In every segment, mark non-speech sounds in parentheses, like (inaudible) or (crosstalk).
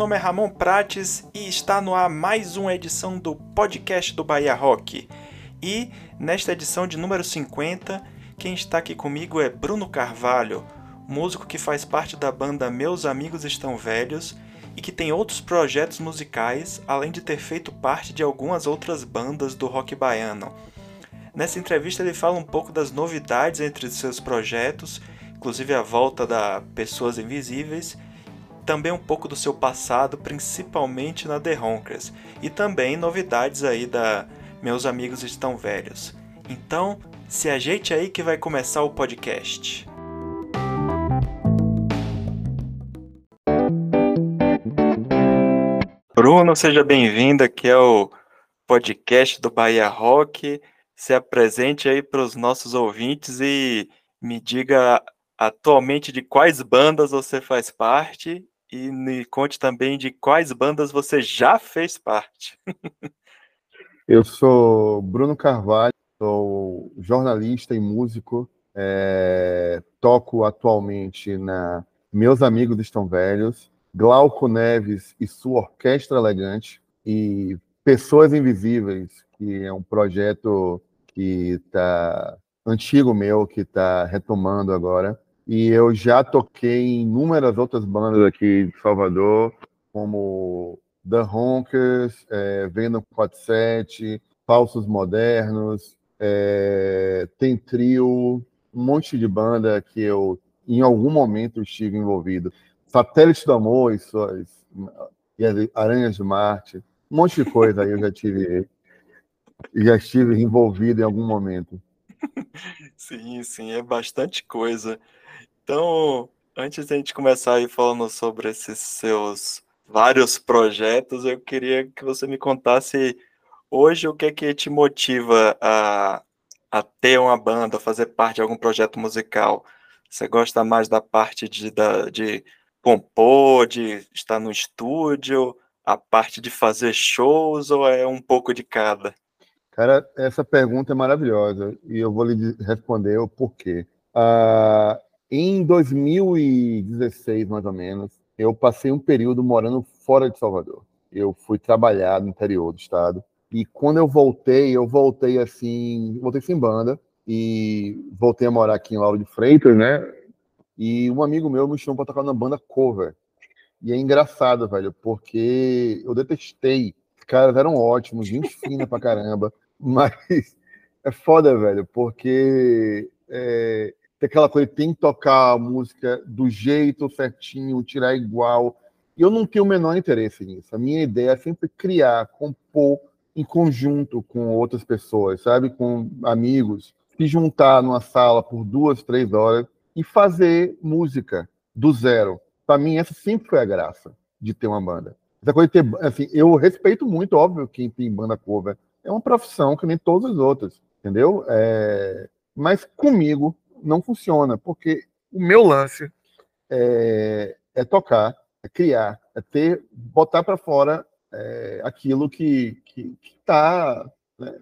Nome é Ramon Prates e está no ar mais uma edição do podcast do Bahia Rock. E nesta edição de número 50, quem está aqui comigo é Bruno Carvalho, músico que faz parte da banda Meus Amigos Estão Velhos e que tem outros projetos musicais, além de ter feito parte de algumas outras bandas do rock baiano. Nessa entrevista ele fala um pouco das novidades entre seus projetos, inclusive a volta da Pessoas Invisíveis também um pouco do seu passado, principalmente na The Honkers, e também novidades aí da Meus Amigos Estão Velhos. Então, se ajeite aí que vai começar o podcast. Bruno, seja bem-vindo aqui ao podcast do Bahia Rock. Se apresente aí para os nossos ouvintes e me diga atualmente de quais bandas você faz parte e me conte também de quais bandas você já fez parte. (laughs) Eu sou Bruno Carvalho, sou jornalista e músico. É, toco atualmente na Meus Amigos Estão Velhos, Glauco Neves e sua Orquestra Elegante e Pessoas Invisíveis, que é um projeto que está antigo meu, que está retomando agora. E eu já toquei em inúmeras outras bandas aqui de Salvador, como The Honkers, é, Venom 47, Falsos Modernos, é, tem trio, um monte de banda que eu, em algum momento, estive envolvido. Satélite do Amor e, suas, e as Aranhas de Marte, um monte de coisa aí eu já tive, já estive envolvido em algum momento. (laughs) Sim, sim, é bastante coisa. Então, antes da gente começar aí falando sobre esses seus vários projetos, eu queria que você me contasse hoje o que é que te motiva a, a ter uma banda, a fazer parte de algum projeto musical. Você gosta mais da parte de, da, de compor, de estar no estúdio, a parte de fazer shows ou é um pouco de cada? Cara, essa pergunta é maravilhosa e eu vou lhe responder o porquê. Uh, em 2016, mais ou menos, eu passei um período morando fora de Salvador. Eu fui trabalhar no interior do estado. E quando eu voltei, eu voltei assim, voltei sem banda e voltei a morar aqui em Lauro de Freitas, né? E um amigo meu me chamou para tocar na banda cover. E é engraçado, velho, porque eu detestei. Os caras eram ótimos, gente fina pra caramba, (laughs) mas é foda, velho, porque é, tem aquela coisa, tem que tocar a música do jeito certinho, tirar igual. E eu não tenho o menor interesse nisso. A minha ideia é sempre criar, compor em conjunto com outras pessoas, sabe? Com amigos, se juntar numa sala por duas, três horas e fazer música do zero. Para mim, essa sempre foi a graça de ter uma banda. Essa coisa ter, assim, eu respeito muito, óbvio, quem tem banda cover. É uma profissão que nem todas as outras, entendeu? É... Mas comigo, não funciona, porque o meu lance é, é tocar, é criar, é ter, botar para fora é, aquilo que que está né?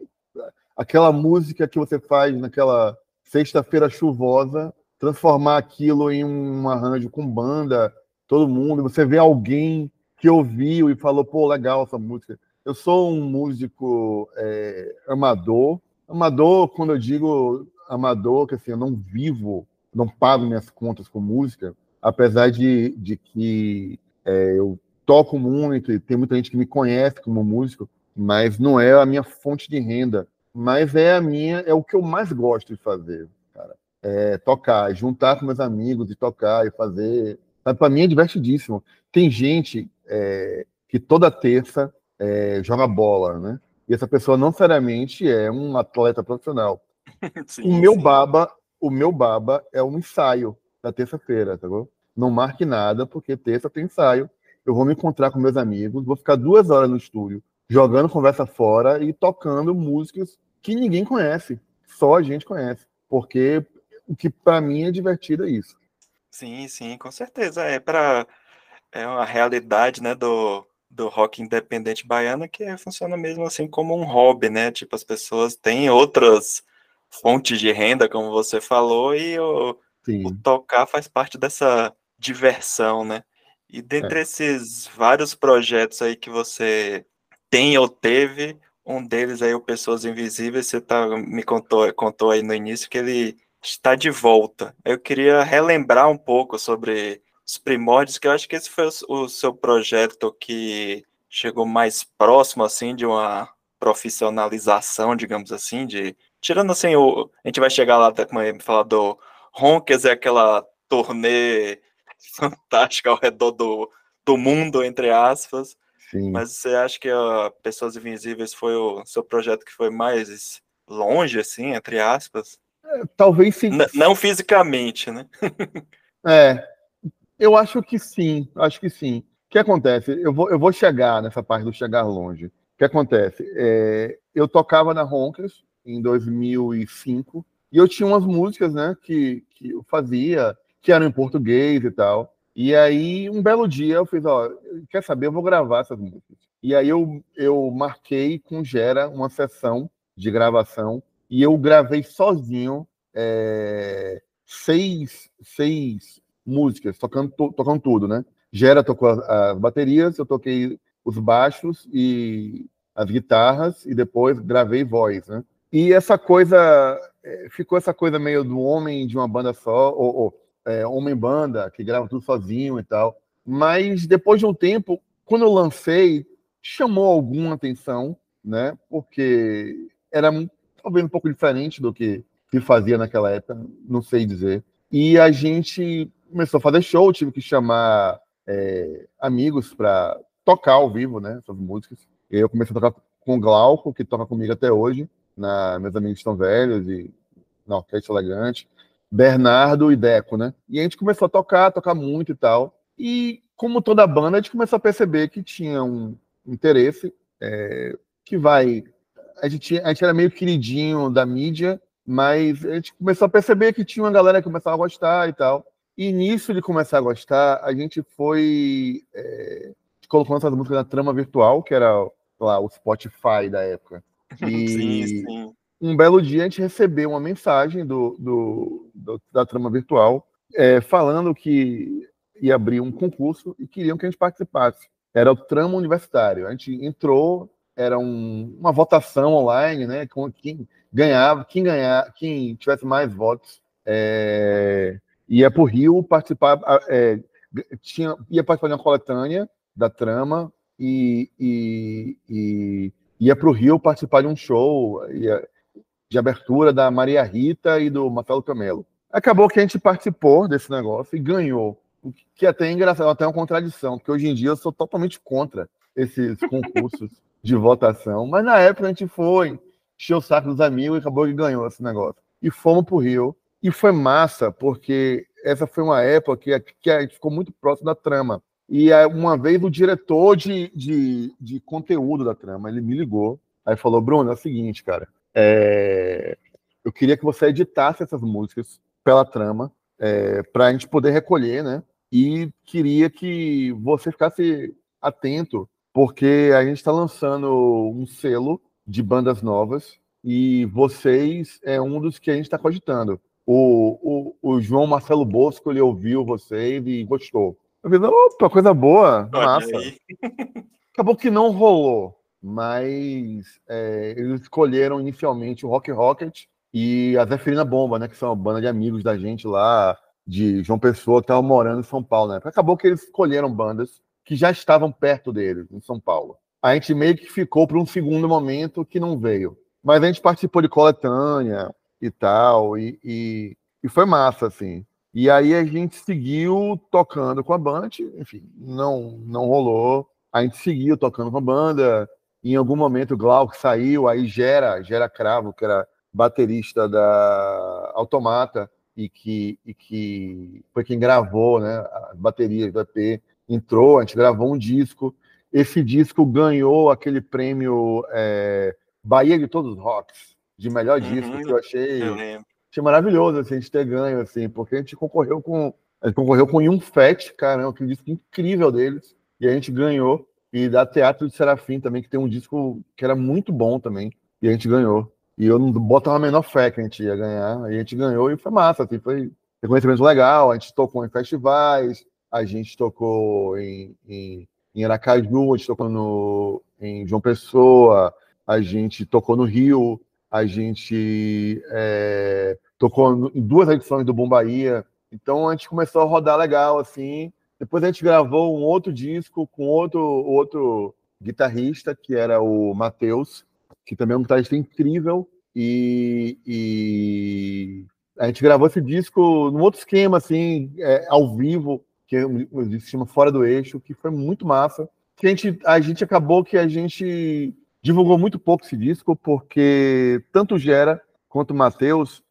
aquela música que você faz naquela sexta-feira chuvosa, transformar aquilo em um arranjo com banda, todo mundo, você vê alguém que ouviu e falou, pô, legal essa música. Eu sou um músico é, amador, amador quando eu digo amador, que assim, eu não vivo, não pago minhas contas com música, apesar de, de que é, eu toco muito e tem muita gente que me conhece como músico, mas não é a minha fonte de renda. Mas é a minha, é o que eu mais gosto de fazer, cara. É tocar, juntar com meus amigos e tocar e fazer. Para mim é divertidíssimo. Tem gente é, que toda terça é, joga bola, né? E essa pessoa não seriamente é um atleta profissional. (laughs) sim, o meu sim. baba, o meu baba é um ensaio da terça-feira, tá bom? Não marque nada, porque terça tem ensaio. Eu vou me encontrar com meus amigos, vou ficar duas horas no estúdio, jogando conversa fora e tocando músicas que ninguém conhece, só a gente conhece. Porque o que para mim é divertido é isso. Sim, sim, com certeza. É para é uma realidade, né, do, do rock independente baiano que funciona mesmo assim como um hobby, né? Tipo, as pessoas têm outras fontes de renda, como você falou, e o, o, tocar faz parte dessa diversão, né? E dentre é. esses vários projetos aí que você tem ou teve, um deles aí, o Pessoas Invisíveis, você tá, me contou, contou aí no início que ele está de volta. Eu queria relembrar um pouco sobre os primórdios, que eu acho que esse foi o, o seu projeto que chegou mais próximo, assim, de uma profissionalização, digamos assim, de... Tirando, assim, o... A gente vai chegar lá, como eu falar do Ronkers, é aquela turnê (laughs) fantástica ao redor do, do mundo, entre aspas. Sim. Mas você acha que a Pessoas Invisíveis foi o seu projeto que foi mais longe, assim, entre aspas? É, talvez sim. N não fisicamente, né? (laughs) é, eu acho que sim, acho que sim. O que acontece? Eu vou, eu vou chegar nessa parte do chegar longe. O que acontece? É, eu tocava na Ronkers em 2005 e eu tinha umas músicas, né, que, que eu fazia, que eram em português e tal. E aí, um belo dia, eu fiz, ó, quer saber, eu vou gravar essas músicas. E aí eu, eu marquei com Gera uma sessão de gravação e eu gravei sozinho é, seis, seis músicas, tocando, to, tocando tudo, né? Gera tocou as, as, baterias, eu toquei os baixos e as guitarras e depois gravei voz, né? E essa coisa, é, ficou essa coisa meio do homem de uma banda só, ou, ou é, homem-banda, que grava tudo sozinho e tal. Mas depois de um tempo, quando eu lancei, chamou alguma atenção, né? Porque era talvez um pouco diferente do que se fazia naquela época, não sei dizer. E a gente começou a fazer show, tive que chamar é, amigos para tocar ao vivo, né? Essas músicas. E eu comecei a tocar com o Glauco, que toca comigo até hoje, na Meus Amigos Estão Velhos e na Orquestra Elegante. Bernardo e Deco, né? E a gente começou a tocar, tocar muito e tal. E como toda banda, a gente começou a perceber que tinha um interesse é, que vai. A gente, a gente era meio queridinho da mídia, mas a gente começou a perceber que tinha uma galera que começava a gostar e tal. E nisso de começar a gostar, a gente foi é, colocando essas músicas na trama virtual, que era lá, o Spotify da época. E, sim, sim um belo dia a gente recebeu uma mensagem do, do, do da trama virtual é, falando que ia abrir um concurso e queriam que a gente participasse. Era o trama universitário. A gente entrou, era um, uma votação online, né? Com quem ganhava, quem ganhar, quem tivesse mais votos é, ia para o Rio participar, é, tinha, ia participar de uma coletânea da trama e, e, e ia para o Rio participar de um show. De abertura da Maria Rita e do Marcelo Camelo. Acabou que a gente participou desse negócio e ganhou. O que é até é engraçado, até uma contradição, porque hoje em dia eu sou totalmente contra esses concursos (laughs) de votação. Mas na época a gente foi, encheu o saco dos amigos e acabou que ganhou esse negócio. E fomos para o Rio. E foi massa, porque essa foi uma época que, que a gente ficou muito próximo da trama. E uma vez o diretor de, de, de conteúdo da trama, ele me ligou, aí falou, Bruno, é o seguinte, cara, é, eu queria que você editasse essas músicas pela trama, é, para a gente poder recolher, né? E queria que você ficasse atento, porque a gente está lançando um selo de bandas novas e vocês é um dos que a gente está cogitando. O, o, o, João Marcelo Bosco, ele ouviu vocês e gostou. Falei, opa, coisa boa, massa. Acabou que não rolou mas é, eles escolheram inicialmente o Rock Rocket e a Zeferina Bomba, né, que são uma banda de amigos da gente lá, de João Pessoa, que estavam morando em São Paulo. Né? Acabou que eles escolheram bandas que já estavam perto deles, em São Paulo. A gente meio que ficou para um segundo momento que não veio. Mas a gente participou de coletânea e tal, e, e, e foi massa, assim. E aí a gente seguiu tocando com a banda, enfim, não, não rolou. A gente seguiu tocando com a banda, em algum momento o Glauco saiu, aí Gera, Gera Cravo, que era baterista da Automata e que, e que foi quem gravou né, as baterias do EP, entrou, a gente gravou um disco. Esse disco ganhou aquele prêmio é, Bahia de Todos os Rocks, de melhor uhum, disco, que eu achei, eu achei maravilhoso assim, a gente ter ganho, assim, porque a gente concorreu com. A gente concorreu com um que é um disco incrível deles, e a gente ganhou e da Teatro de Serafim também, que tem um disco que era muito bom também, e a gente ganhou. E eu não botava a menor fé que a gente ia ganhar, e a gente ganhou e foi massa, assim, foi reconhecimento legal, a gente tocou em festivais, a gente tocou em, em, em Aracaju, a gente tocou no, em João Pessoa, a gente tocou no Rio, a gente é, tocou em duas edições do Boom Bahia. Então a gente começou a rodar legal, assim. Depois a gente gravou um outro disco com outro, outro guitarrista, que era o Matheus, que também é um guitarrista incrível. E, e, a gente gravou esse disco num outro esquema, assim, é, ao vivo, que é um chama Fora do Eixo, que foi muito massa. Que a gente, a gente acabou que a gente divulgou muito pouco esse disco, porque tanto Gera quanto Matheus,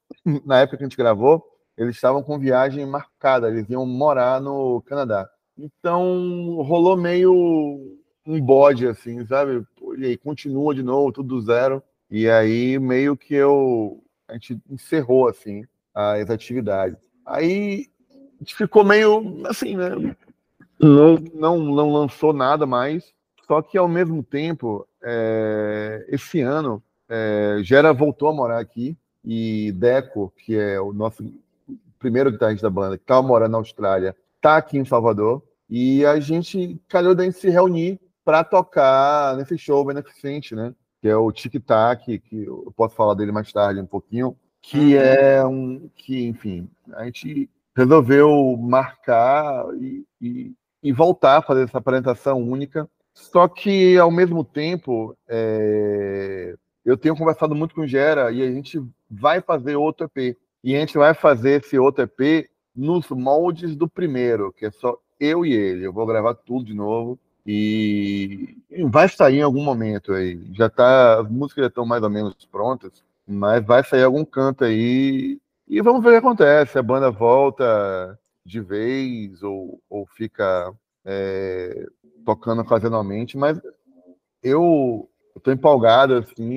na época que a gente gravou, eles estavam com viagem marcada, eles iam morar no Canadá. Então rolou meio um bode, assim, sabe? E aí continua de novo, tudo do zero. E aí meio que eu. A gente encerrou, assim, as atividades. Aí a gente ficou meio assim, né? Não, não, não lançou nada mais. Só que ao mesmo tempo, é, esse ano, é, Gera voltou a morar aqui e Deco, que é o nosso primeiro guitarrista da banda, que estava morando na Austrália, está aqui em Salvador. E a gente calhou de se reunir para tocar nesse show beneficente, né? Que é o Tic Tac, que eu posso falar dele mais tarde um pouquinho, que uhum. é um que, enfim, a gente resolveu marcar e, e, e, voltar a fazer essa apresentação única. Só que, ao mesmo tempo, é... eu tenho conversado muito com o Gera e a gente vai fazer outro EP. E a gente vai fazer esse outro EP nos moldes do primeiro, que é só eu e ele. Eu vou gravar tudo de novo e vai sair em algum momento aí. Já tá, as músicas já estão mais ou menos prontas, mas vai sair algum canto aí e vamos ver o que acontece. A banda volta de vez ou, ou fica é, tocando ocasionalmente, mas eu estou empolgado assim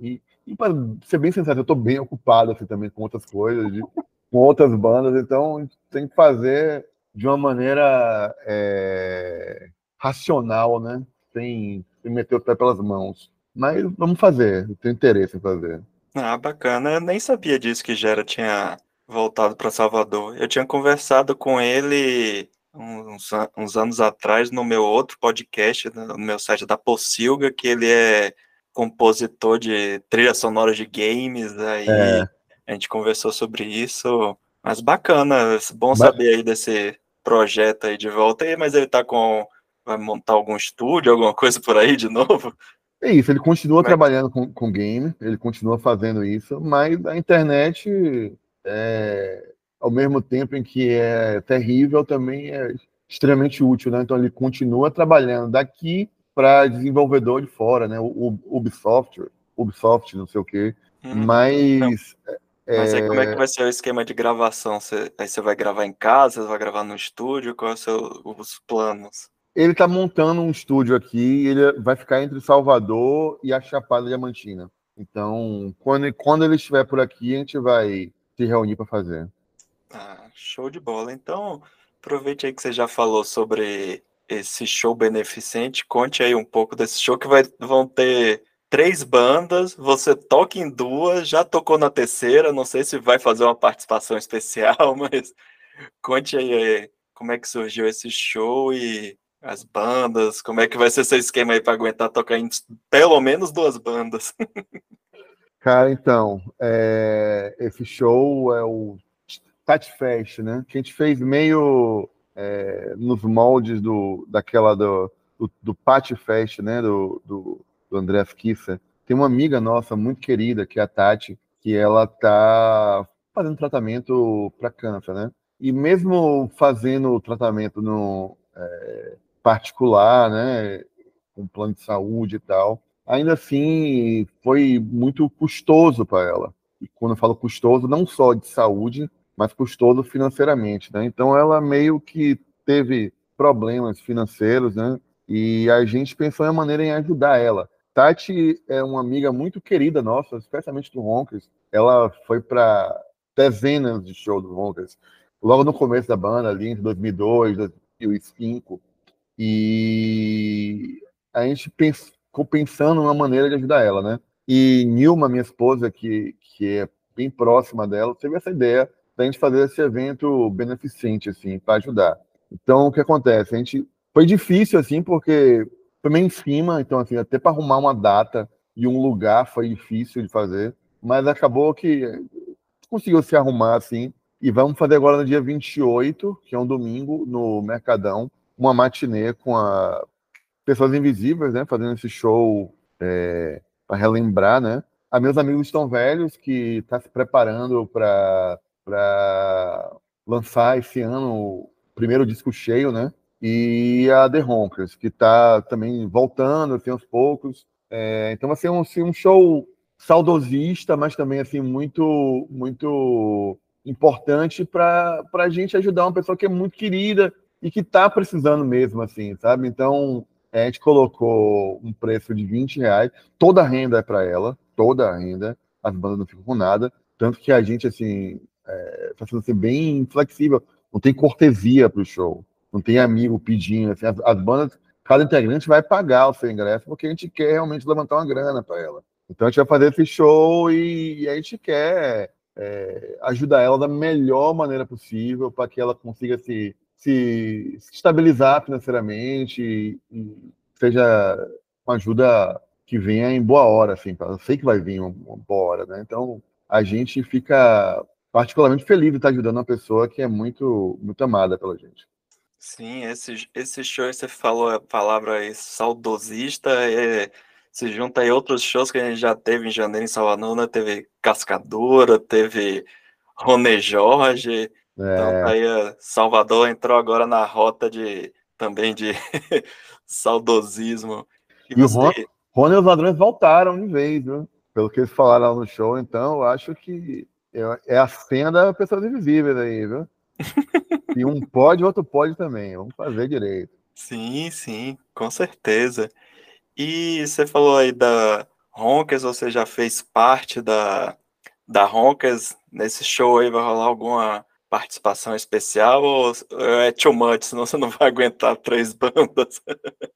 e, e para ser bem sincero, eu estou bem ocupado assim também com outras coisas, de, com outras bandas, então tem que fazer de uma maneira é, racional, né? Sem, sem meter o pé pelas mãos. Mas vamos fazer, eu tenho interesse em fazer. Ah, bacana. Eu nem sabia disso que Gera tinha voltado para Salvador. Eu tinha conversado com ele uns, uns, anos atrás no meu outro podcast, no meu site da Possilga, que ele é compositor de trilha sonora de games. Aí é. a gente conversou sobre isso. Mas bacana, bom saber aí desse projeto aí de volta aí, mas ele tá com Vai montar algum estúdio, alguma coisa por aí de novo? É isso, ele continua trabalhando com, com game, ele continua fazendo isso, mas a internet, é, ao mesmo tempo em que é terrível, também é extremamente útil, né? Então ele continua trabalhando daqui para desenvolvedor de fora, né? O, Ubisoft, Ubisoft, não sei o quê. Hum, mas. É... Mas aí como é que vai ser o esquema de gravação? Você, aí você vai gravar em casa, você vai gravar no estúdio? Quais são os planos? Ele está montando um estúdio aqui, ele vai ficar entre Salvador e a Chapada Diamantina. Então, quando, quando ele estiver por aqui, a gente vai se reunir para fazer. Ah, show de bola. Então, aproveite aí que você já falou sobre esse show beneficente. Conte aí um pouco desse show que vai, vão ter três bandas, você toca em duas, já tocou na terceira, não sei se vai fazer uma participação (laughs) especial, mas conte aí como é que surgiu esse show e as bandas, como é que vai ser esse esquema aí para aguentar tocar em pelo menos duas bandas? (laughs) Cara, então, é, esse show é o Tat Fest, né? Que a gente fez meio é, nos moldes do, daquela do, do, do Fest, né? Do, do, do André Kisser. Tem uma amiga nossa muito querida, que é a Tati, que ela tá fazendo tratamento para câncer, né? E mesmo fazendo o tratamento no, é, particular, né, com plano de saúde e tal, ainda assim foi muito custoso para ela. E quando eu falo custoso, não só de saúde, mas custoso financeiramente, né? Então ela meio que teve problemas financeiros, né? E a gente pensou em uma maneira em ajudar ela. Tati é uma amiga muito querida nossa, especialmente do Ronkers. Ela foi para dezenas de shows do Ronkers. Logo no começo da banda, ali entre 2002, 2005, e a gente ficou pensando numa maneira de ajudar ela, né? E Nilma, minha esposa, que, que é bem próxima dela, teve essa ideia da gente fazer esse evento beneficente, assim, para ajudar. Então, o que acontece? A gente foi difícil assim, porque foi meio em cima, então assim, até para arrumar uma data e um lugar foi difícil de fazer, mas acabou que conseguiu se arrumar assim. E vamos fazer agora no dia 28, que é um domingo, no Mercadão, uma matinê com a Pessoas Invisíveis, né? Fazendo esse show é, para relembrar, né? A meus amigos estão velhos que está se preparando para lançar esse ano o primeiro disco cheio, né? E a The Ronkers, que está também voltando assim, aos poucos. É, então vai ser um, assim, um show saudosista, mas também assim muito muito importante para a gente ajudar uma pessoa que é muito querida e que está precisando mesmo, assim, sabe? Então a gente colocou um preço de 20 reais, toda a renda é para ela, toda a renda, as bandas não ficam com nada, tanto que a gente, assim, é, tá sendo assim, bem flexível, não tem cortesia para o show, não tem amigo pedindo, assim, as, as, bandas, cada integrante vai pagar o seu ingresso, porque a gente quer realmente levantar uma grana para ela. Então a gente vai fazer esse show e, e a gente quer é, ajudar ela da melhor maneira possível para que ela consiga se se, se estabilizar financeiramente e, e, seja uma ajuda que venha em boa hora, assim, eu sei que vai vir uma, uma boa hora, né? Então a gente fica particularmente feliz de estar ajudando uma pessoa que é muito, muito amada pela gente. Sim, esse, esse show, você falou a palavra aí, saudosista, é, se junta aí outros shows que a gente já teve em janeiro em Salvador, né? Teve Cascadora, teve Rony Jorge, então, é. aí Salvador entrou agora na rota de também de (laughs) saudosismo. E, e você... o Rony e os ladrões voltaram de vez, viu? Pelo que eles falaram no show, então eu acho que é, a cena da Pessoas Invisíveis aí, viu? (laughs) e um pode, o outro pode também. Vamos fazer direito. Sim, sim, com certeza. E você falou aí da Ronkers, você já fez parte da, da Ronkers. Nesse show aí vai rolar alguma participação especial ou é too much, senão você não vai aguentar três bandas? (laughs)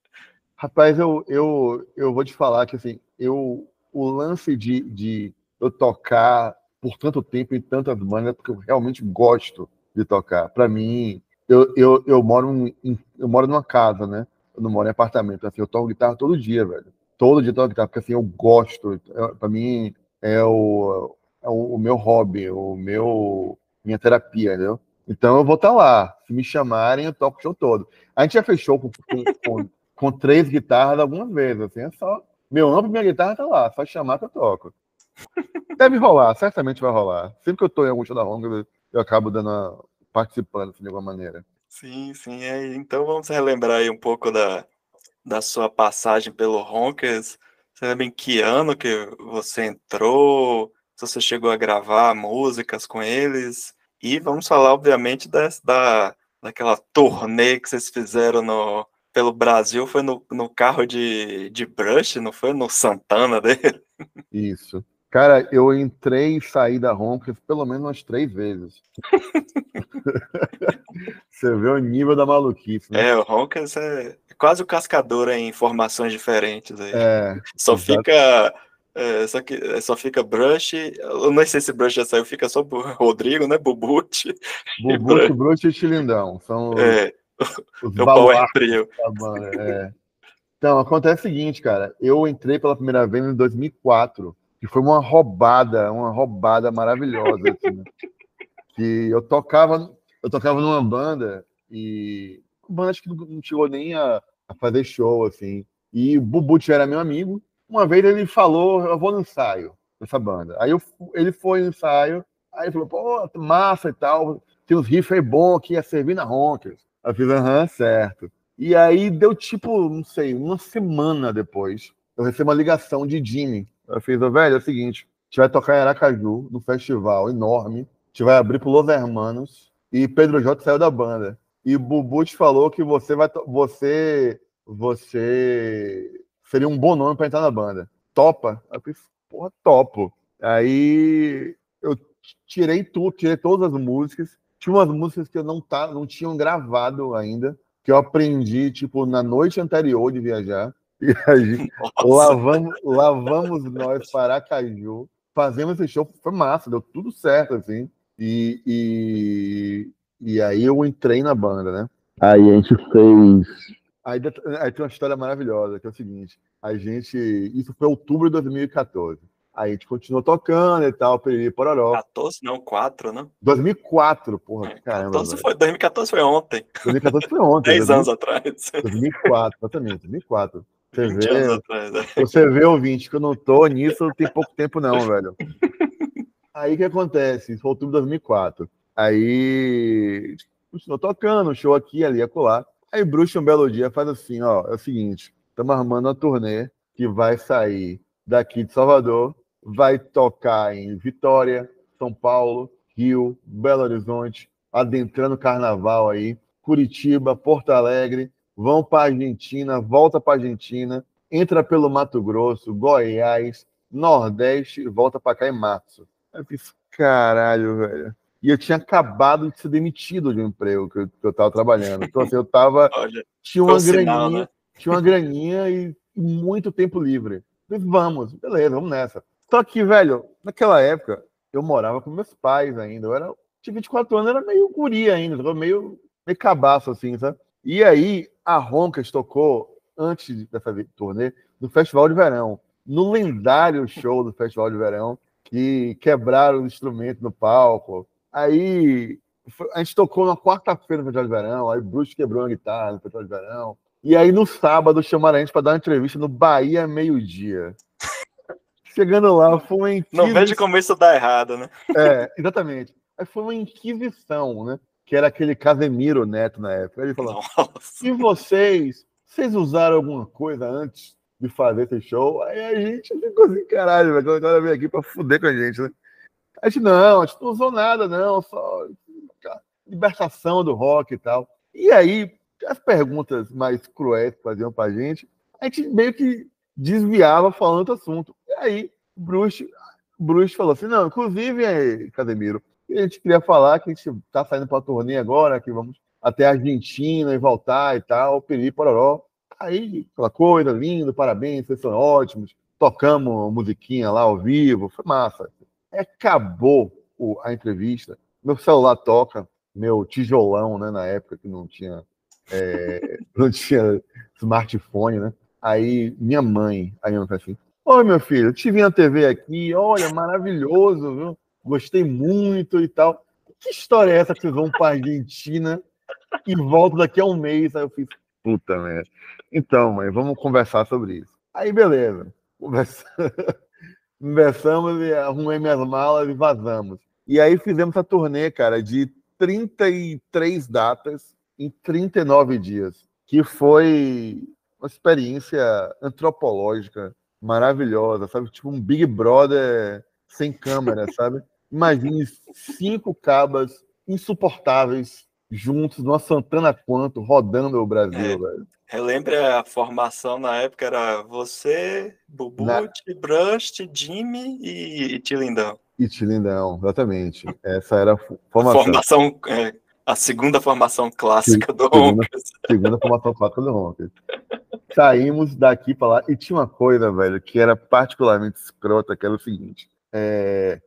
Rapaz, eu, eu, eu vou te falar que assim, eu, o lance de, de eu tocar por tanto tempo em tantas bandas, porque eu realmente gosto de tocar. Para mim, eu, eu, eu, moro em, eu moro numa casa, né? Eu não moro em apartamento. Assim, eu toco guitarra todo dia, velho. Todo dia toco guitarra, porque assim, eu gosto. Para mim, é o, é o, meu hobby, o meu minha terapia, entendeu? Então eu vou estar tá lá. Se me chamarem, eu toco o show todo. A gente já fechou com, com, com, três guitarras algumas vezes. Assim, é só. Meu amplo e minha guitarra tá lá. Só chamar que eu toco. Deve rolar, certamente vai rolar. Sempre que eu tô em algum show da Honga, eu acabo dando a, participando assim, de alguma maneira. Sim, sim. É, então vamos relembrar aí um pouco da, da sua passagem pelo Ronkers. Você lembra em que ano que você entrou? Se você chegou a gravar músicas com eles? E vamos falar, obviamente, da, da, daquela turnê que vocês fizeram no, pelo Brasil. Foi no, no carro de, de Brush, não foi? No Santana dele? Isso. Cara, eu entrei e saí da Ronkers pelo menos umas três vezes. (laughs) Você vê o nível da maluquice. Né? É, o Ronkers é quase o cascador em informações diferentes. Aí. É, Só exato. fica é, só que é, só fica Brush. Eu não sei se Brush já saiu, fica só Rodrigo, né? Bubut. Bubut, Brush e Chilindão. São é, os, os Power Trio. É. Então, acontece o seguinte, cara. Eu entrei pela primeira vez em 2004, que foi uma roubada, uma roubada maravilhosa. Assim, né? (laughs) Que eu tocava, eu tocava numa banda e banda acho que não chegou nem a, a fazer show, assim. E o Bubut era meu amigo, uma vez ele falou, eu vou no ensaio dessa banda. Aí eu, ele foi no ensaio, aí falou, pô, massa e tal, tem uns riffs aí bons que ia servir na Ronkers. Eu fiz, aham, certo. E aí deu tipo, não sei, uma semana depois, eu recebi uma ligação de Jimmy. Eu fiz, oh, velho, é o seguinte, a gente vai tocar em Aracaju, no festival enorme, a gente vai abrir pro Los Hermanos, e Pedro J saiu da banda. E Bubu te falou que você vai, você, você seria um bom nome para entrar na banda. Topa? Eu pensei, porra, topo. Aí eu tirei tudo, tirei todas as músicas. Tinha umas músicas que eu não, tá, não tinham gravado ainda, que eu aprendi, tipo, na noite anterior de viajar. E aí, lavamos, lavamos nós para Caju, fazemos esse show, foi massa, deu tudo certo, assim. E, e, e aí eu entrei na banda, né? Aí a gente fez. Aí, aí tem uma história maravilhosa, que é o seguinte: a gente. Isso foi outubro de 2014. Aí a gente continuou tocando e tal, Periri Pororó. 14, não, 4, né? 2004, porra, é, caramba. 14 foi, 2014 foi ontem. 2014 foi ontem. (laughs) 10 anos atrás. 2004, exatamente, 2004. Você vê, atrás, é. você vê, ouvinte, que eu não tô nisso tem pouco tempo não, velho. Aí o que acontece? Isso foi outubro de 2004. Aí continuou tocando, show aqui, ali, acolá. Aí o Bruxo, um belo dia, faz assim, ó, é o seguinte, estamos armando uma turnê que vai sair daqui de Salvador, vai tocar em Vitória, São Paulo, Rio, Belo Horizonte, adentrando o carnaval aí, Curitiba, Porto Alegre, vão para Argentina, volta para Argentina, entra pelo Mato Grosso, Goiás, Nordeste volta para cá em março. Eu fiz, caralho, velho. E eu tinha acabado de ser demitido de um emprego que eu, que eu tava trabalhando. Então, assim, eu tava. (laughs) Olha, tinha uma graninha, sinal, né? tinha uma graninha e muito tempo livre. Eu falei, vamos, beleza, vamos nessa. Só que, velho, naquela época, eu morava com meus pais ainda. Eu era, tinha 24 anos, era meio guri ainda, meio, meio cabaço, assim, sabe? E aí, a Roncas tocou, antes dessa turnê, no Festival de Verão. No lendário show do Festival de Verão, que quebraram o instrumento no palco, Aí a gente tocou na quarta-feira no Festival de Verão, aí Bruce quebrou a guitarra no Festival de Verão. E aí no sábado chamaram a gente para dar uma entrevista no Bahia meio-dia. Chegando lá, foi uma inquisição. Não vejo como isso dá errado, né? É, exatamente. Aí foi uma inquisição, né? Que era aquele Casemiro Neto na época. Ele falou: Nossa. e vocês, vocês usaram alguma coisa antes de fazer esse show? Aí a gente ficou assim, caralho, velho. A galera veio aqui para fuder com a gente, né? A gente, não, a gente não usou nada, não, só libertação do rock e tal. E aí, as perguntas mais cruéis que faziam pra gente, a gente meio que desviava falando outro assunto. E aí, Bruce, Bruce falou assim: não, inclusive, é, Casemiro, a gente queria falar que a gente tá saindo pra turnê agora, que vamos até a Argentina e voltar e tal, Peri Pororó. Aí, aquela coisa, lindo, parabéns, vocês são ótimos. Tocamos musiquinha lá ao vivo, foi massa. Acabou a entrevista, meu celular toca, meu tijolão, né, na época que não tinha, é, (laughs) não tinha smartphone, né? Aí minha mãe, aí eu assim, oi meu filho, te vi na TV aqui, olha, maravilhoso, viu? Gostei muito e tal. Que história é essa que vocês vão para Argentina e voltam daqui a um mês? Aí eu fiz, puta merda. Então, mãe, vamos conversar sobre isso. Aí, beleza. Conversa... (laughs) Conversamos e arrumei minhas malas e vazamos. E aí fizemos a turnê, cara, de 33 datas em 39 dias, que foi uma experiência antropológica maravilhosa, sabe? Tipo um Big Brother sem câmera, sabe? Imagine cinco cabas insuportáveis juntos numa Santana Quanto rodando o Brasil, é. velho. Relembra a formação na época era você, Bubu, na... Brust, Jimmy e, Tilindão. E Tilindão, exatamente. Essa era a formação. A formação, é, a segunda formação clássica do Ronkers. Segunda formação clássica do Ronkers. Saímos daqui para lá e tinha uma coisa, velho, que era particularmente escrota, que era o seguinte. É...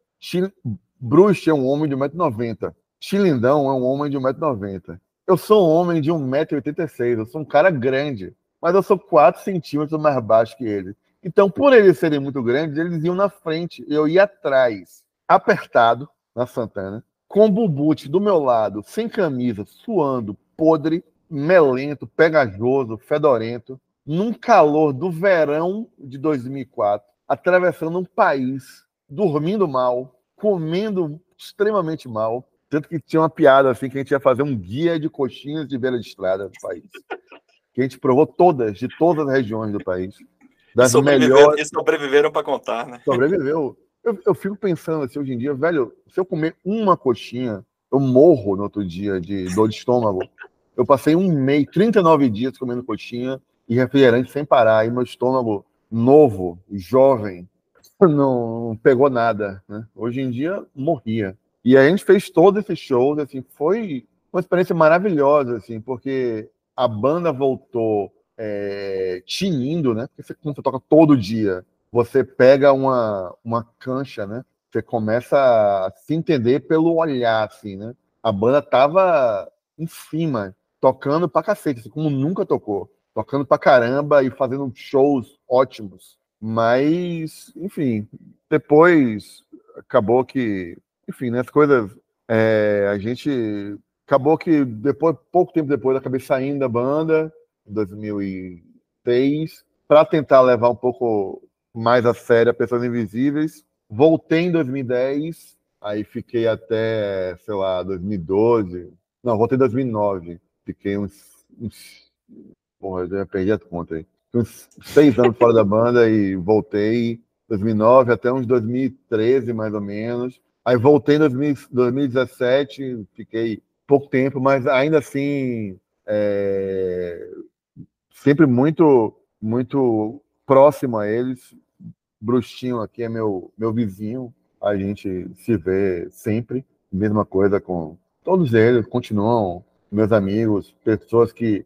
Bruce é um homem de 1,90m. Tilindão é um homem de 1,90m. Eu sou um homem de 1,86m, eu sou um cara grande, mas eu sou 4 centímetros mais baixo que ele. Então, por eles serem muito grandes, eles iam na frente, eu ia atrás, apertado na Santana, com o Bubute do meu lado, sem camisa, suando, podre, melento, pegajoso, fedorento, num calor do verão de 2004, atravessando um país, dormindo mal, comendo extremamente mal, tanto que tinha uma piada assim que a gente ia fazer um guia de coxinhas de beira de estrada do país. Que a gente provou todas, de todas as regiões do país. Das e melhores. E sobreviveram para contar, né? Sobreviveu. Eu, eu fico pensando assim, hoje em dia, velho, se eu comer uma coxinha, eu morro no outro dia de dor de estômago. Eu passei um mês, 39 dias comendo coxinha e refrigerante sem parar. E meu estômago novo, jovem, (laughs) não pegou nada. Né? Hoje em dia, morria. E a gente fez todos esses shows, assim, foi uma experiência maravilhosa, assim, porque a banda voltou é, tinindo, né? Porque você, você toca todo dia, você pega uma, uma cancha, né? Você começa a se entender pelo olhar, assim, né? A banda tava em cima tocando pra cacete, assim, como nunca tocou. Tocando pra caramba e fazendo shows ótimos. Mas, enfim, depois acabou que, enfim, né, as coisas. É, a gente acabou que depois, pouco tempo depois, acabei saindo da banda, em 2006, para tentar levar um pouco mais a sério a Pessoas Invisíveis. Voltei em 2010, aí fiquei até, sei lá, 2012. Não, voltei em 2009. Fiquei uns. uns porra, eu já perdi a conta aí. Uns seis anos fora da banda e voltei 2009 até uns 2013, mais ou menos. Aí voltei em 2017, fiquei pouco tempo, mas ainda assim é, sempre muito muito próximo a eles. Bruxinho aqui é meu meu vizinho, a gente se vê sempre. Mesma coisa com todos eles, continuam meus amigos, pessoas que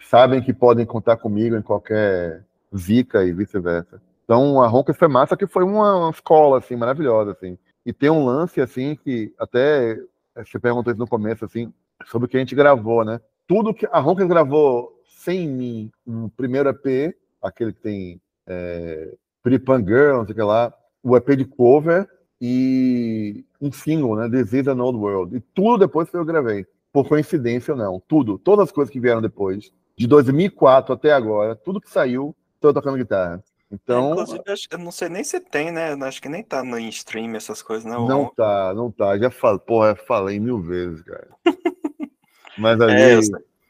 sabem que podem contar comigo em qualquer zica e vice-versa. Então, a Ronca foi massa, que foi uma escola, assim, maravilhosa, assim. E tem um lance, assim, que até você perguntou isso no começo, assim, sobre o que a gente gravou, né? Tudo que a Ronca gravou sem mim, no primeiro EP, aquele que tem é, Pretty Girl, não sei o que lá, o EP de cover e um single, né? This is an Old World. E tudo depois que eu gravei. Por coincidência ou não. Tudo. Todas as coisas que vieram depois. De 2004 até agora, tudo que saiu, tô tocando guitarra. Então. Inclusive, eu não sei nem se tem, né? Acho que nem tá no stream essas coisas, né? Não tá, não tá. Já falei, porra, falei mil vezes, cara. (laughs) Mas ali. É,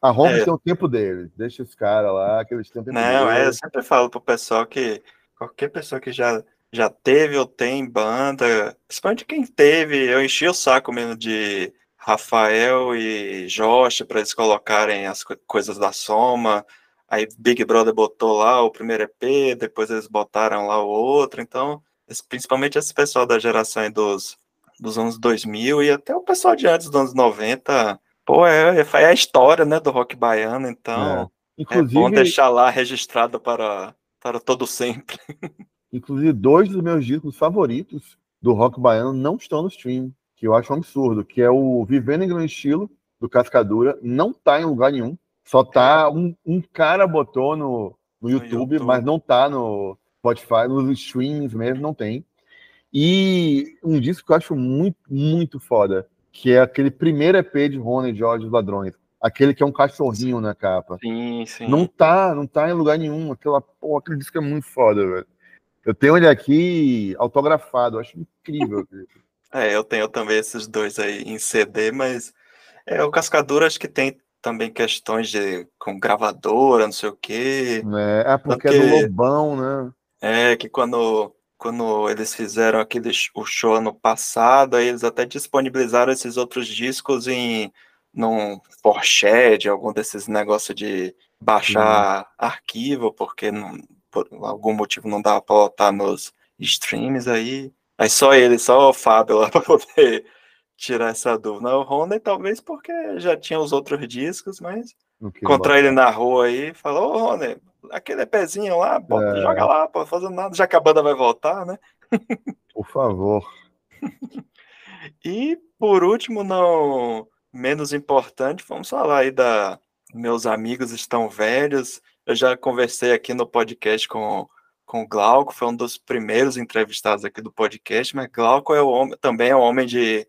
a Honda é. tem o tempo deles. Deixa os caras lá, que eles têm o tempo Não, deles. é, eu sempre falo pro pessoal que qualquer pessoa que já, já teve ou tem banda, principalmente quem teve, eu enchi o saco mesmo de Rafael e Josh para eles colocarem as coisas da Soma. Aí Big Brother botou lá o primeiro EP, depois eles botaram lá o outro. Então, principalmente esse pessoal da geração dos, dos anos 2000 e até o pessoal de antes dos anos 90, pô, é, é a história né, do rock baiano. Então, é. Inclusive, é bom deixar lá registrado para, para todo sempre. (laughs) Inclusive, dois dos meus discos favoritos do rock baiano não estão no stream, que eu acho um absurdo, que é o Vivendo em Grande Estilo, do Cascadura, não está em lugar nenhum. Só tá. Um, um cara botou no, no, YouTube, no YouTube, mas não tá no Spotify, nos streams mesmo, não tem. E um disco que eu acho muito, muito foda, que é aquele primeiro EP de Rony Jorge os Ladrões. Aquele que é um cachorrinho na capa. Sim, sim. Não tá, não tá em lugar nenhum. Aquela, pô, aquele disco é muito foda, velho. Eu tenho ele aqui autografado, eu acho incrível. É, eu tenho também esses dois aí em CD, mas é, o Cascadura acho que tem também questões de com gravadora, não sei o quê. É, é porque é do Lobão, né? É, que quando, quando eles fizeram aquele o show ano passado, aí eles até disponibilizaram esses outros discos em num Porsche, algum desses negócios de baixar arquivo, porque não, por algum motivo não dava para botar nos streams aí. Aí só ele, só o Fábio lá (laughs) para poder tirar essa dúvida. O Rony, talvez porque já tinha os outros discos, mas encontrar ele na rua aí, falou, ô Rony, aquele pezinho lá, bota, é... joga lá, pô, fazendo nada, já que a banda vai voltar, né? Por favor. (laughs) e por último, não menos importante, vamos falar aí da meus amigos estão velhos. Eu já conversei aqui no podcast com com o Glauco, foi um dos primeiros entrevistados aqui do podcast, mas Glauco é o homem, também é um homem de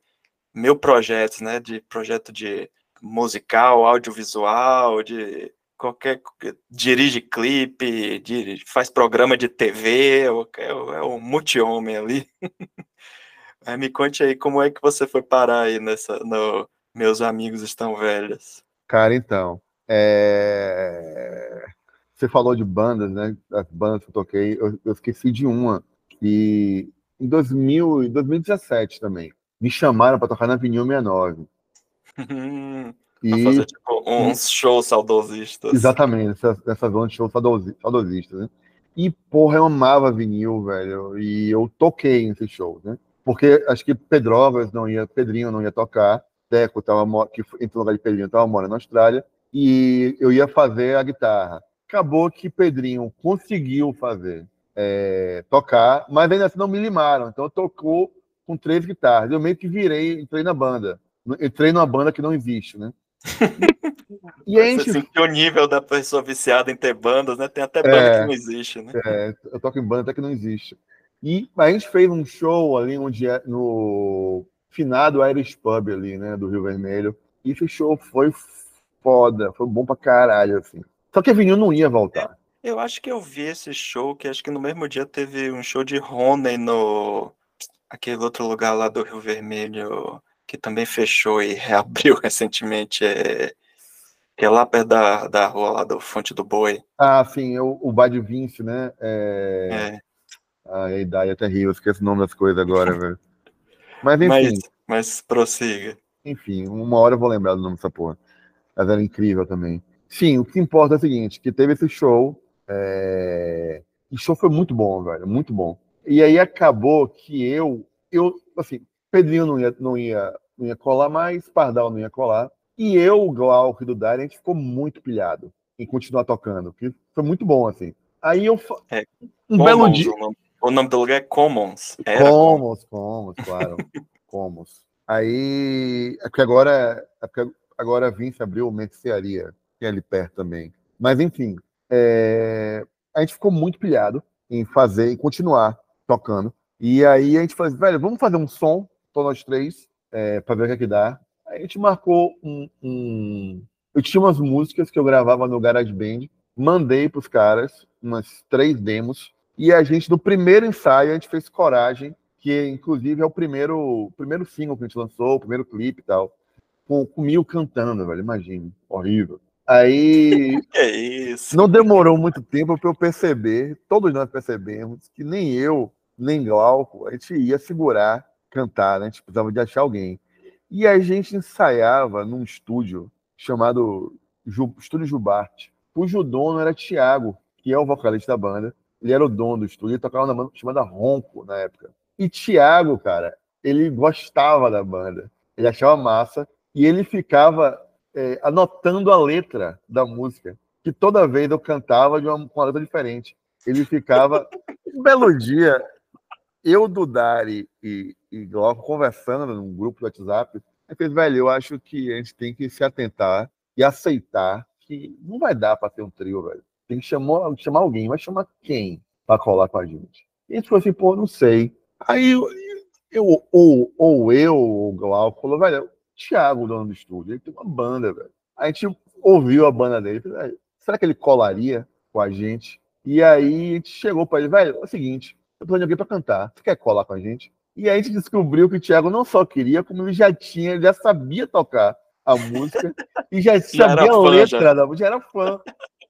mil projetos, né? De projeto de musical, audiovisual, de qualquer dirige clipe, dirige, faz programa de TV, é, é um multi-homem ali. (laughs) Me conte aí como é que você foi parar aí nessa no Meus Amigos Estão Velhos. Cara, então, é... você falou de bandas, né? As bandas que eu toquei, eu, eu esqueci de uma que em 2000, 2017 também me chamaram para tocar na Vinil 69. e (laughs) fazer tipo, uns shows saudosistas. Exatamente, essa, essa zona de shows saudosistas, né? E, porra, eu amava vinil, velho. E eu toquei nesses shows, né? Porque acho que Pedrovas não ia, Pedrinho não ia tocar, Deco tava, que entre o lugar de Pedrinho estava morando na Austrália, e eu ia fazer a guitarra. Acabou que Pedrinho conseguiu fazer, é, tocar, mas ainda assim não me limaram. Então tocou com três guitarras. Eu meio que virei, entrei na banda. Entrei numa banda que não existe, né? (laughs) e a gente... Você sentiu o nível da pessoa viciada em ter bandas, né? Tem até banda é, que não existe, né? É, eu toco em banda até que não existe. E a gente fez um show ali onde é, no finado Irish Pub ali, né, do Rio Vermelho. E esse show foi foda, foi bom pra caralho, assim. Só que a vinil não ia voltar. Eu acho que eu vi esse show, que acho que no mesmo dia teve um show de Rony no aquele outro lugar lá do Rio Vermelho, que também fechou e (laughs) reabriu recentemente. É, que é lá perto da, da rua lá do Fonte do Boi. Ah, sim, o, o Bar de Vinci, né? É... é. Ah, a idade é terrível, esqueço o nome das coisas agora, velho. Mas enfim. Mas, mas prossiga. Enfim, uma hora eu vou lembrar do nome dessa porra. Mas era incrível também. Sim, o que importa é o seguinte, que teve esse show. É... E o show foi muito bom, velho, muito bom. E aí acabou que eu, eu assim, Pedrinho não ia, não ia, não ia colar mais, Pardal não ia colar. E eu, o Glauco e do Dari, a gente ficou muito pilhado em continuar tocando, que foi muito bom, assim. Aí eu. É, um Commons, belo dia. O nome, o nome, do lugar é Commons. Era Commons, Commons, claro. (laughs) Commons. Aí. É porque agora. É porque agora a Vince abriu Mercearia, que é ali perto também. Mas, enfim. É, a gente ficou muito pilhado em fazer, em continuar tocando. E aí a gente falou assim, velho, vamos fazer um som, tô nós três, é, para ver o que, é que dá. Aí a gente marcou um, um, Eu tinha umas músicas que eu gravava no GarageBand, mandei para os caras, umas três demos, e a gente, no primeiro ensaio, a gente fez Coragem, que inclusive é o primeiro, primeiro single que a gente lançou, o primeiro clipe e tal, com, com Mil cantando, velho, imagina, horrível. Aí. (laughs) Que isso? Não demorou muito tempo para eu perceber, todos nós percebemos, que nem eu, nem Glauco, a gente ia segurar, cantar, né? A gente precisava de achar alguém. E a gente ensaiava num estúdio chamado Ju, Estúdio Jubarte, cujo dono era Tiago, que é o vocalista da banda. Ele era o dono do estúdio, ele tocava na banda chamada Ronco na época. E Tiago, cara, ele gostava da banda, ele achava massa, e ele ficava é, anotando a letra da música, que toda vez eu cantava de uma, com uma letra diferente. Ele ficava. (laughs) Um belo dia, eu, Dudari e, e Glauco conversando num grupo do WhatsApp, ele fez, velho, eu acho que a gente tem que se atentar e aceitar que não vai dar para ter um trio, velho. Tem que chamar, chamar alguém, vai chamar quem para colar com a gente? E a gente falou assim, pô, não sei. Aí eu, eu ou, ou eu, ou o Glauco, falou, velho, Thiago, dono do estúdio, ele tem uma banda, velho. A gente ouviu a banda dele, será que ele colaria com a gente? E aí a gente chegou para ele, velho, é o seguinte, eu tô de alguém para cantar, você quer colar com a gente? E aí a gente descobriu que o Thiago não só queria, como ele já tinha, ele já sabia tocar a música e já, (laughs) já sabia a letra já. da música, já era fã.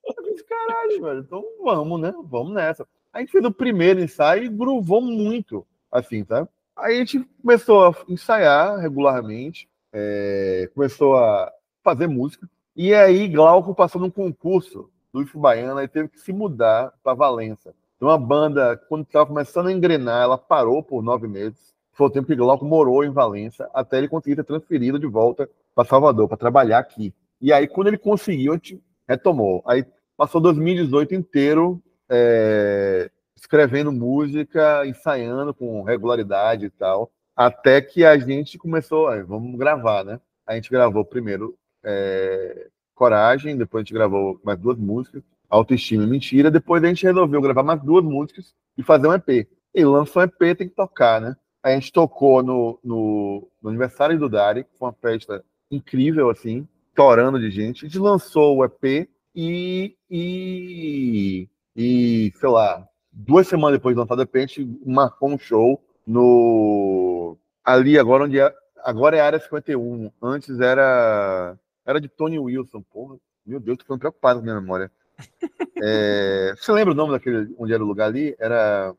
Eu disse, caralho, velho, então vamos, né? Vamos nessa. A gente fez o primeiro ensaio e gruvou muito, assim, sabe? Aí a gente começou a ensaiar regularmente é, começou a fazer música. E aí Glauco passou num concurso do IF Baiana e teve que se mudar para Valença. Uma banda, quando estava começando a engrenar, ela parou por nove meses. Foi o tempo que Glauco morou em Valença, até ele conseguir ser transferido de volta para Salvador, para trabalhar aqui. E aí, quando ele conseguiu, a gente retomou. Aí passou 2018 inteiro é, escrevendo música, ensaiando com regularidade e tal. Até que a gente começou, vamos gravar, né? A gente gravou primeiro é, Coragem, depois a gente gravou mais duas músicas, Autoestima e Mentira, depois a gente resolveu gravar mais duas músicas e fazer um EP. E lançou um EP, tem que tocar, né? A gente tocou no, no, no aniversário do Dari, foi uma festa incrível, assim, torando de gente. A gente lançou o EP e, e, e sei lá, duas semanas depois de lançar o EP, a gente marcou um show no ali agora onde é, agora é a área 51. Antes era era de Tony Wilson, porra. Meu Deus, tô ficando preocupado com minha memória. (laughs) É, você lembra o nome daquele onde era o lugar ali? Era,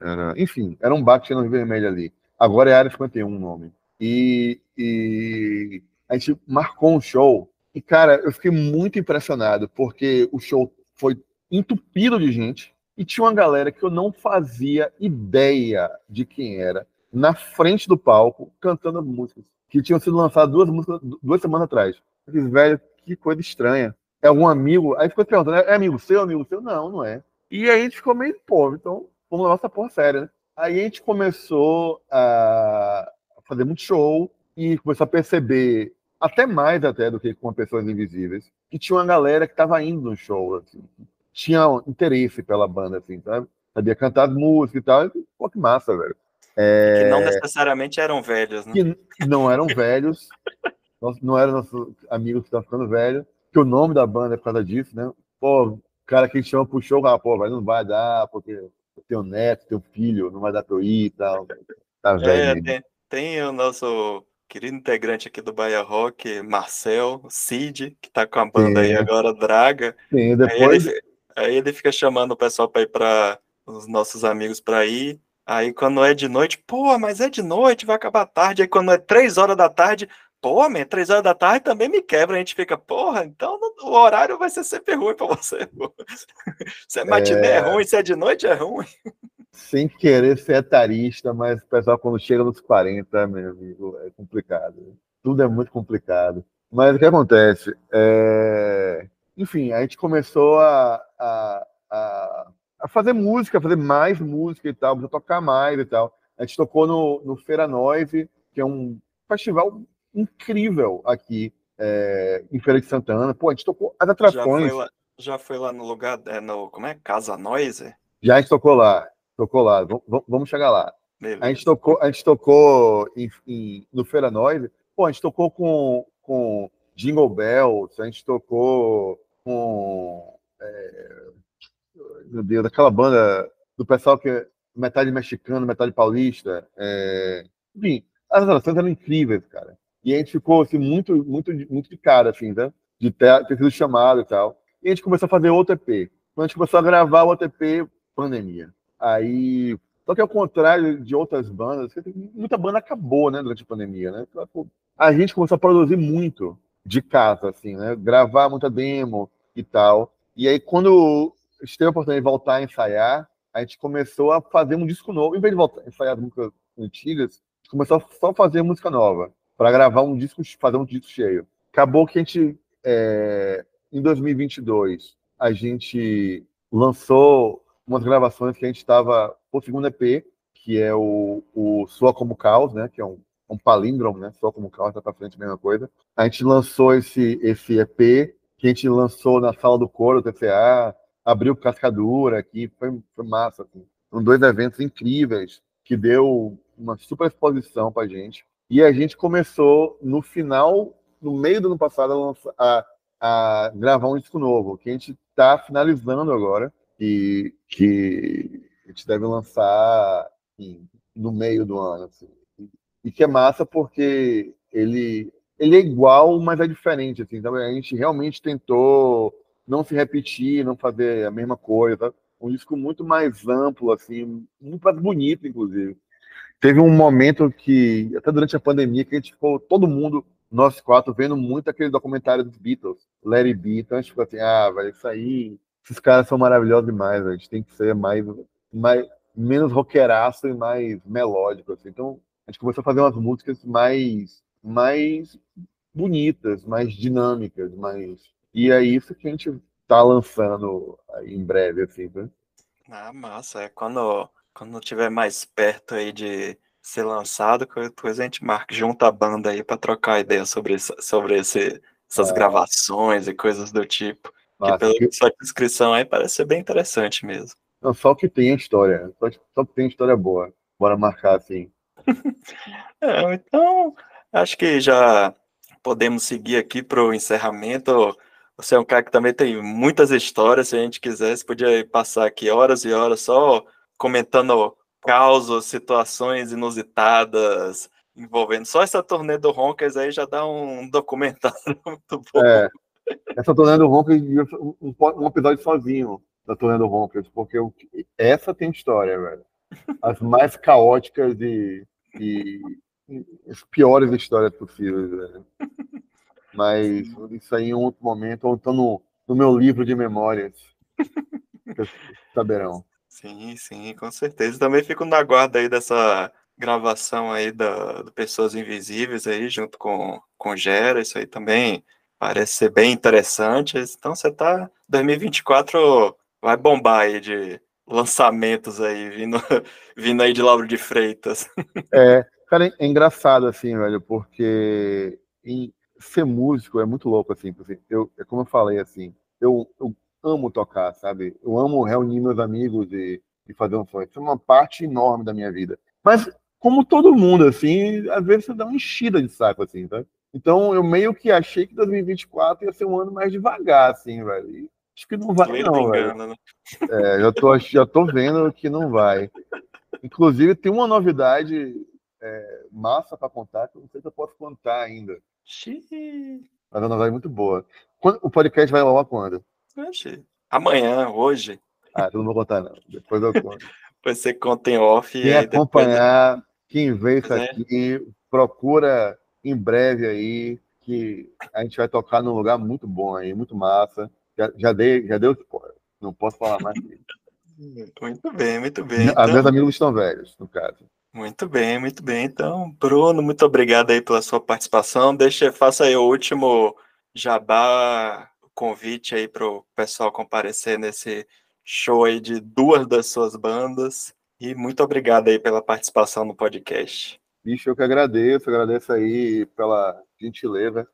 era enfim, era um bar que tinha no Vermelho ali. Agora é a área 51 o nome. E, e a gente marcou um show e cara, eu fiquei muito impressionado porque o show foi entupido de gente e tinha uma galera que eu não fazia ideia de quem era, na frente do palco, cantando as músicas, que tinham sido lançadas duas músicas duas semanas atrás. Eu disse, velho, que coisa estranha. É algum amigo? Aí ficou perguntando, é amigo seu, amigo seu? Não, não é. E aí a gente ficou meio, pô, então vamos levar essa porra séria, né? Aí a gente começou a fazer muito show e começou a perceber até mais até do que com Pessoas Invisíveis, que tinha uma galera que estava indo no show, assim, tinha interesse pela banda, assim, sabe? Sabia cantar música e tal, e, pô, que massa, velho. É... Que não necessariamente eram velhos, né? Que não eram velhos, não eram nossos amigos que estão ficando velhos, que o nome da banda é por causa disso, né? Pô, o cara que chama pro show, ah, pô, mas não vai dar, porque eu tenho neto, tenho filho, não vai dar pra eu ir e tal. Tá é, velho. É, tem, tem o nosso querido integrante aqui do Bahia Rock, Marcel, Cid, que tá com a banda Sim. aí agora, Draga. Sim, depois... Ele, aí ele fica chamando o pessoal para ir para os nossos amigos para ir. Aí quando é de noite, pô, mas é de noite, vai acabar tarde. Aí quando é três horas da tarde, pô, man, três horas da tarde também me quebra. A gente fica, porra, então o horário vai ser sempre ruim para você. Se (laughs) é matinê é... é ruim, se é de noite é ruim sem querer ser etarista, mas o pessoal quando chega nos 40, meu amigo, é complicado. Tudo é muito complicado. Mas o que acontece? É... Enfim, a gente começou a, a, a, a, fazer música, a fazer mais música e tal, a tocar mais e tal. A gente tocou no, no Feira Noise, que é um festival incrível aqui é, em Feira de Santana. Pô, a gente tocou as atrações. Já foi lá, já foi lá no lugar, é, no, como é? Casa Noise? Já a gente tocou lá. Tocou lá, vamos chegar lá. A gente tocou, a gente tocou em, em, no Feira Noise, pô, a gente tocou com, com Jingle Bells, a gente tocou com. É, meu Deus, daquela banda do pessoal que é metade mexicano, metade paulista. É, enfim, as relações eram incríveis, cara. E a gente ficou assim, muito, muito, muito de cara, assim, né? De ter, ter sido chamado e tal. E a gente começou a fazer outro EP. Quando a gente começou a gravar o outro EP, pandemia. Aí, só que ao contrário de outras bandas, muita banda acabou, né, durante a pandemia, né? A gente começou a produzir muito de casa, assim, né? Gravar muita demo e tal. E aí, quando a gente teve a oportunidade de voltar a ensaiar, a gente começou a fazer um disco novo. Em vez de voltar a ensaiar músicas antigas, a gente começou a só fazer música nova, para gravar um disco, fazer um disco cheio. Acabou que a gente, é, em 2022, a gente lançou umas gravações que a gente estava o segundo EP, que é o, o Soa Como Caos, né? Que é um, um palíndromo, né? Soa Como Caos, tá pra frente mesma coisa. A gente lançou esse, esse EP, que a gente lançou na Sala do Coro, TCA, abriu Cascadura aqui, foi, foi massa, assim. Foram dois eventos incríveis, que deu uma super exposição pra gente. E a gente começou no final, no meio do ano passado, a, a, a gravar um disco novo, que a gente está finalizando agora que, que a gente deve lançar assim, no meio do ano. Assim. E que é massa porque ele, ele é igual, mas é diferente. Assim, então a gente realmente tentou não se repetir, não fazer a mesma coisa. Um disco muito mais amplo, assim, muito mais bonito, inclusive. Teve um momento que, até durante a pandemia, que a gente ficou, todo mundo, nós quatro, vendo muito aquele documentário dos Beatles, Larry Be. Então a gente ficou assim, ah, vai aí esses caras são maravilhosos demais, a gente tem que ser mais, mais menos roqueiraço e mais melódico. Assim. Então, a gente começou a fazer umas músicas mais, mais bonitas, mais dinâmicas, mais. E é isso que a gente tá lançando em breve, assim, né? Ah, massa. É quando, quando tiver mais perto aí de ser lançado, depois a gente marca, junta a banda aí para trocar ideia sobre, sobre esse, essas é. gravações e coisas do tipo. Massa. Que pela sua descrição aí parece ser bem interessante mesmo. Não, só que tem a história. Só, só que tem história boa. Bora marcar assim. (laughs) é, então, acho que já podemos seguir aqui para o encerramento. Você é um cara que também tem muitas histórias. Se a gente quisesse, podia passar aqui horas e horas só comentando causos, situações inusitadas envolvendo só essa turnê do Ronkers aí já dá um (laughs) documentário muito bom. É, essa turnê do Ronkers um, um episódio sozinho da turnê do Ronkers, porque essa tem história, velho. As mais caóticas e, e as piores histórias possíveis, velho. (laughs) Mas isso aí em outro momento, ou então no, no meu livro de memórias. (laughs) saberão. Sim, sim, com certeza. Também fico na guarda aí dessa gravação aí da, do Pessoas Invisíveis aí, junto com, com Gera, isso aí também Parece ser bem interessante. Então você tá. 2024 vai bombar aí de lançamentos aí, vindo, (laughs) vindo aí de Lauro de Freitas. É, cara, é engraçado assim, velho, porque em, ser músico é muito louco, assim, porque eu, é como eu falei, assim, eu, eu amo tocar, sabe? Eu amo reunir meus amigos e, e fazer um som. Isso é uma parte enorme da minha vida. Mas, como todo mundo, assim, às vezes você dá uma enchida de saco, assim, tá? Então, eu meio que achei que 2024 ia ser um ano mais devagar, assim, velho. E acho que não vai, não, velho. Né? É, já tô, já tô vendo que não vai. Inclusive, tem uma novidade é, massa para contar, que eu não sei se eu posso contar ainda. Xiii. Mas é uma novidade muito boa. Quando, o podcast vai lá quando? Amanhã, hoje. Ah, eu não vou contar, não. Depois eu conto. (laughs) Você conta em off. Quem acompanhar, depois... quem vê isso é. aqui, procura em breve aí, que a gente vai tocar num lugar muito bom aí, muito massa. Já, já, dei, já deu spoiler. Não posso falar mais. (laughs) Muito bem, muito bem. Então... Meus amigos estão velhos, no caso. Muito bem, muito bem. Então, Bruno, muito obrigado aí pela sua participação. Deixa, faça aí o último jabá, convite aí para o pessoal comparecer nesse show aí de duas das suas bandas. E muito obrigado aí pela participação no podcast. Bicho, eu que agradeço, agradeço aí pela gentileza.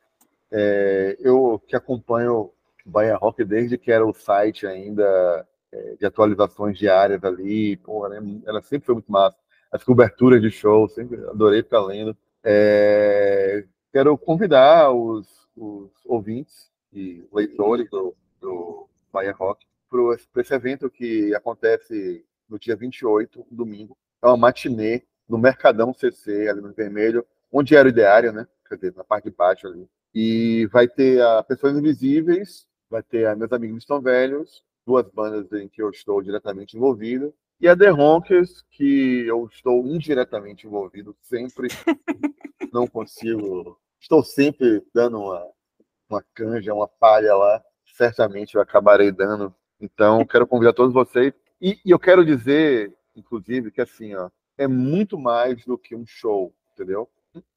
É, eu que acompanho Bahia Rock desde que era o site ainda é, de atualizações diárias ali, pô, né, ela sempre foi muito massa. As coberturas de show, sempre adorei ficar lendo. É, quero convidar os, os, ouvintes e leitores do, do Bahia Rock para esse evento que acontece no dia 28, domingo. É uma matinê no Mercadão CC, ali no Vermelho, onde era o ideário, né? Quer dizer, na parte de baixo ali. E vai ter a Pessoas Invisíveis, vai ter a Meus Amigos Estão Velhos, duas bandas em que eu estou diretamente envolvido, e a The Honkers, que eu estou indiretamente envolvido, sempre (laughs) não consigo. Estou sempre dando uma, uma canja, uma palha lá. Certamente eu acabarei dando. Então, quero convidar todos vocês. E, e eu quero dizer, inclusive, que assim, ó, é muito mais do que um show, entendeu?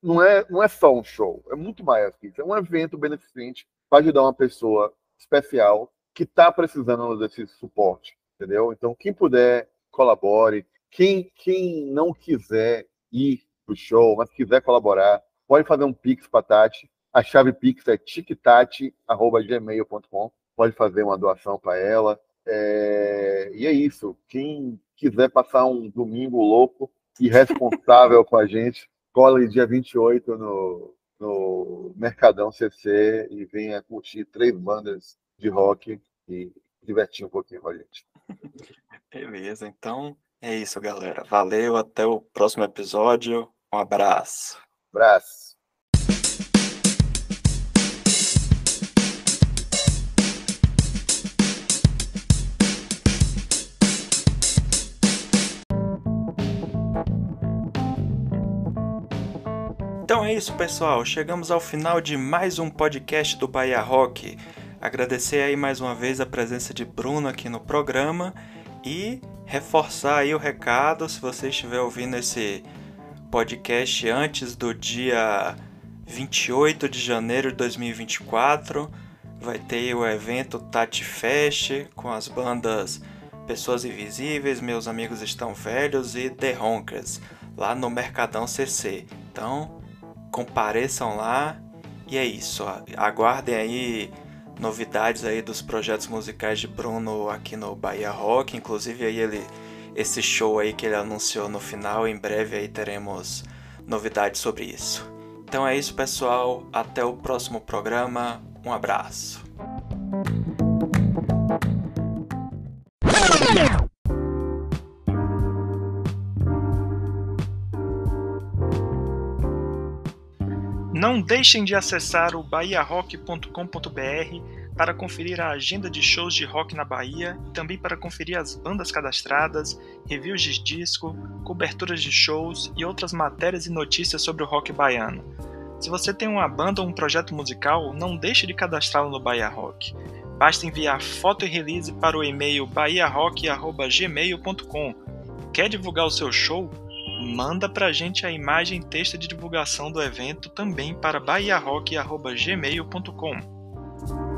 Não é, não é só um show, é muito mais que isso. É um evento beneficente para ajudar uma pessoa especial que está precisando desse suporte, entendeu? Então, quem puder, colabore. Quem, quem não quiser ir pro show, mas quiser colaborar, pode fazer um Pix para Tati. A chave Pix é tictati.gmail.com. Pode fazer uma doação para ela. É... E é isso. Quem quiser passar um domingo louco e responsável (laughs) com a gente, cola dia 28 no, no Mercadão CC e venha curtir três bandas de rock e divertir um pouquinho com a gente. Beleza, então é isso, galera. Valeu, até o próximo episódio. Um abraço. Abraço. Então é isso, pessoal. Chegamos ao final de mais um podcast do Bahia Rock. Agradecer aí mais uma vez a presença de Bruno aqui no programa e reforçar aí o recado, se você estiver ouvindo esse podcast antes do dia 28 de janeiro de 2024, vai ter o evento Tati Fest com as bandas Pessoas Invisíveis, Meus Amigos Estão Velhos e The Honkers, lá no Mercadão CC. Então, compareçam lá e é isso. Aguardem aí novidades aí dos projetos musicais de Bruno aqui no Bahia Rock, inclusive aí ele esse show aí que ele anunciou no final, em breve aí teremos novidades sobre isso. Então é isso, pessoal, até o próximo programa. Um abraço. Não deixem de acessar o bahiarock.com.br para conferir a agenda de shows de rock na Bahia e também para conferir as bandas cadastradas, reviews de disco, coberturas de shows e outras matérias e notícias sobre o rock baiano. Se você tem uma banda ou um projeto musical, não deixe de cadastrá-lo no Bahia Rock. Basta enviar foto e release para o e-mail bahiarock.gmail.com. Quer divulgar o seu show? Manda pra gente a imagem e texto de divulgação do evento também para bahiarock.gmail.com.